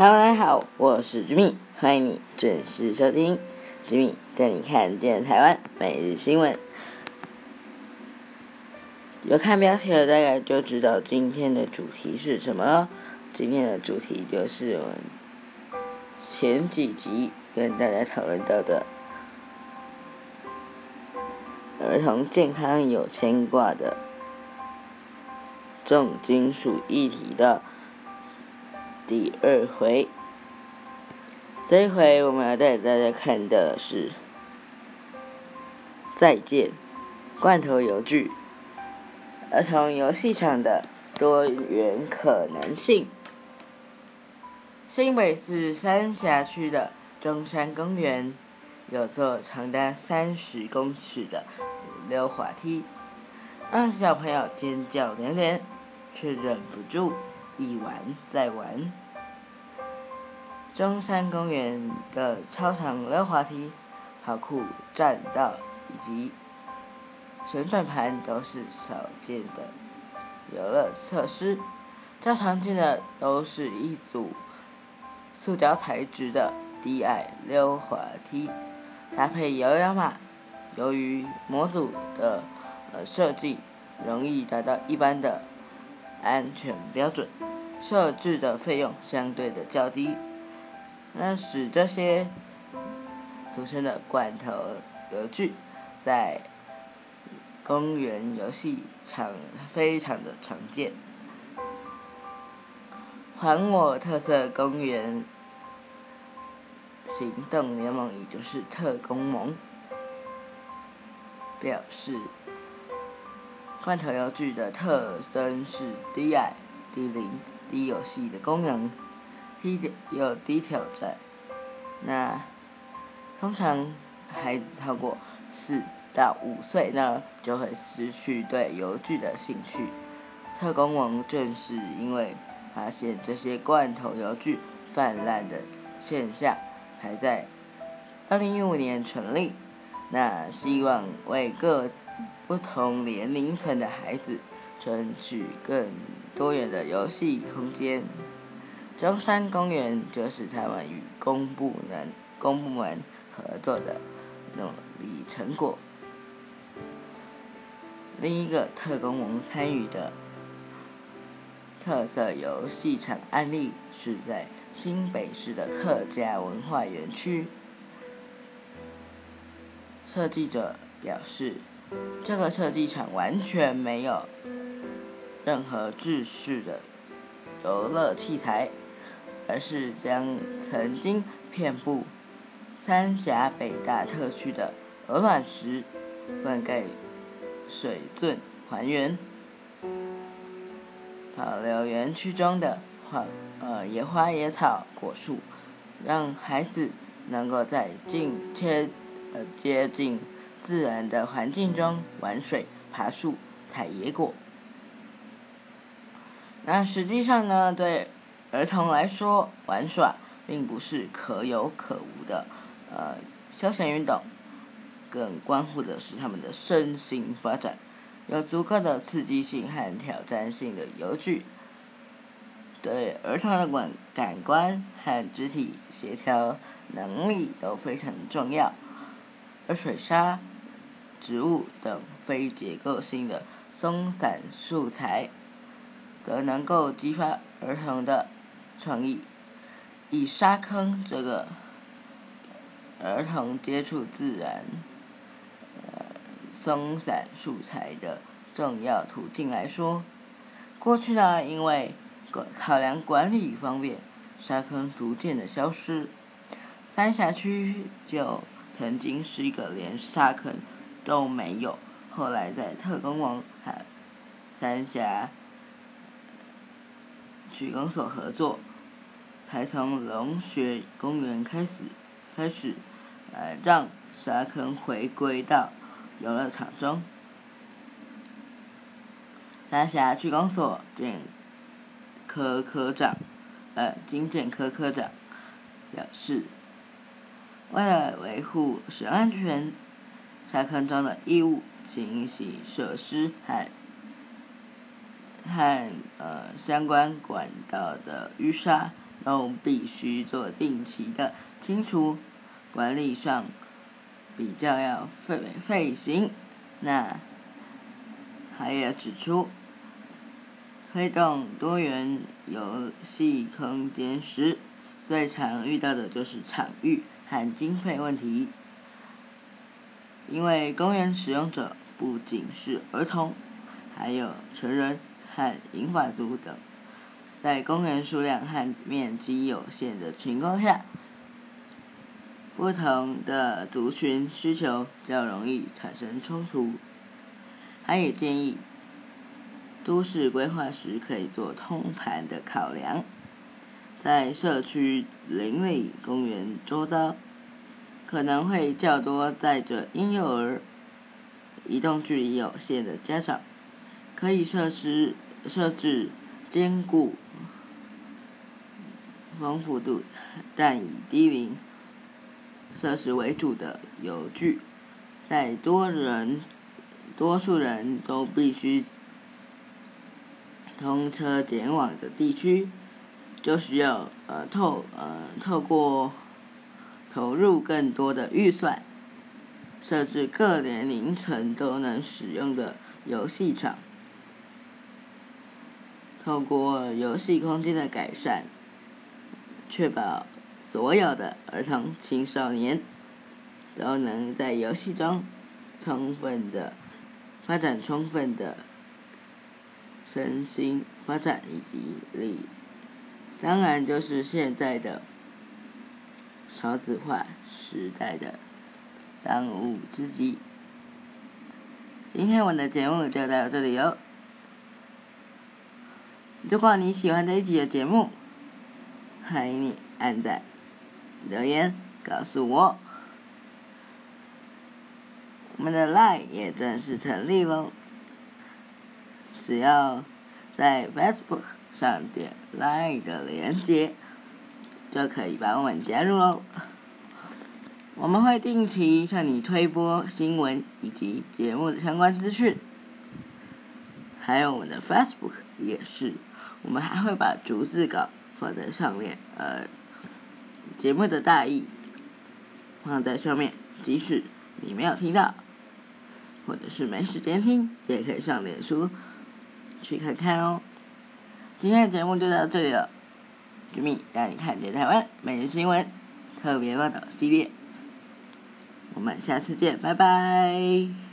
Hello，大家好，我是 Jimmy，欢迎你准时收听 Jimmy 带你看见台湾每日新闻。有看标题的大概就知道今天的主题是什么了。今天的主题就是我们前几集跟大家讨论到的儿童健康有牵挂的重金属议题的。第二回，这一回我们要带大家看的是《再见罐头游具》儿童游戏场的多元可能性。新北市三峡区的中山公园有座长达三十公尺的溜滑梯，让小朋友尖叫连连，却忍不住。一玩再玩，中山公园的操场溜滑梯、跑酷栈道以及旋转盘都是少见的游乐设施。较常见的都是一组塑胶材质的低矮溜滑梯，搭配摇摇马。由于模组的呃设计容易达到一般的安全标准。设置的费用相对的较低，那使这些俗称的罐头游具在公园游戏场非常的常见。还我特色公园行动联盟，也就是特工盟，表示罐头游具的特征是低矮、低龄。低游戏的功能，低有低挑战。那通常孩子超过四到五岁呢，就会失去对游具的兴趣。特工王正是因为发现这些罐头游具泛滥的现象，才在二零一五年成立。那希望为各不同年龄层的孩子争取更。多元的游戏空间，中山公园就是台湾与公部门公部门合作的努力成果。另一个特工们参与的特色游戏场案例是在新北市的客家文化园区。设计者表示，这个设计场完全没有。任何制式的游乐器材，而是将曾经遍布三峡北大特区的鹅卵石灌溉水圳还原，保留园区中的花呃野花野草果树，让孩子能够在近切呃接近自然的环境中玩水、爬树、采野果。那实际上呢，对儿童来说，玩耍并不是可有可无的，呃，休闲运动，更关乎的是他们的身心发展。有足够的刺激性和挑战性的游具，对儿童的感感官和肢体协调能力都非常重要。而水沙、植物等非结构性的松散素材。则能够激发儿童的创意，以沙坑这个儿童接触自然、呃松散素材的重要途径来说，过去呢，因为考量管理方便，沙坑逐渐的消失，三峡区就曾经是一个连沙坑都没有，后来在特工网和三峡。区公所合作，才从龙穴公园开始，开始，呃，让沙坑回归到游乐场中。三峡区公所建科科长，呃，经建科科长表示，为了维护水安全，沙坑中的异物清洗设施和。和呃相关管道的淤沙都必须做定期的清除，管理上比较要费费心。那还要指出，推动多元游戏空间时，最常遇到的就是场域和经费问题。因为公园使用者不仅是儿童，还有成人和银发族等，在公园数量和面积有限的情况下，不同的族群需求较容易产生冲突。他也建议，都市规划时可以做通盘的考量，在社区邻里公园周遭。可能会较多载着婴幼儿、移动距离有限的家长，可以设施设置坚固、丰富度但以低龄设施为主的游具，在多人、多数人都必须通车前往的地区，就需要呃透呃透过。投入更多的预算，设置各年龄层都能使用的游戏场，透过游戏空间的改善，确保所有的儿童青少年都能在游戏中充分的发展充分的身心发展以及力，当然就是现在的。少子化时代的当务之急。今天我的节目就到这里哟。如果你喜欢这一集的节目，欢迎你按赞、留言告诉我。我们的 Line 也正式成立喽，只要在 Facebook 上点 Line 的连接。就可以把我们加入喽。我们会定期向你推播新闻以及节目的相关资讯，还有我们的 Facebook 也是。我们还会把逐字稿放在上面，呃，节目的大意放在上面，即使你没有听到，或者是没时间听，也可以上脸书去看看哦。今天的节目就到这里了。居民带你看见台湾每日新闻特别报道系列，我们下次见，拜拜。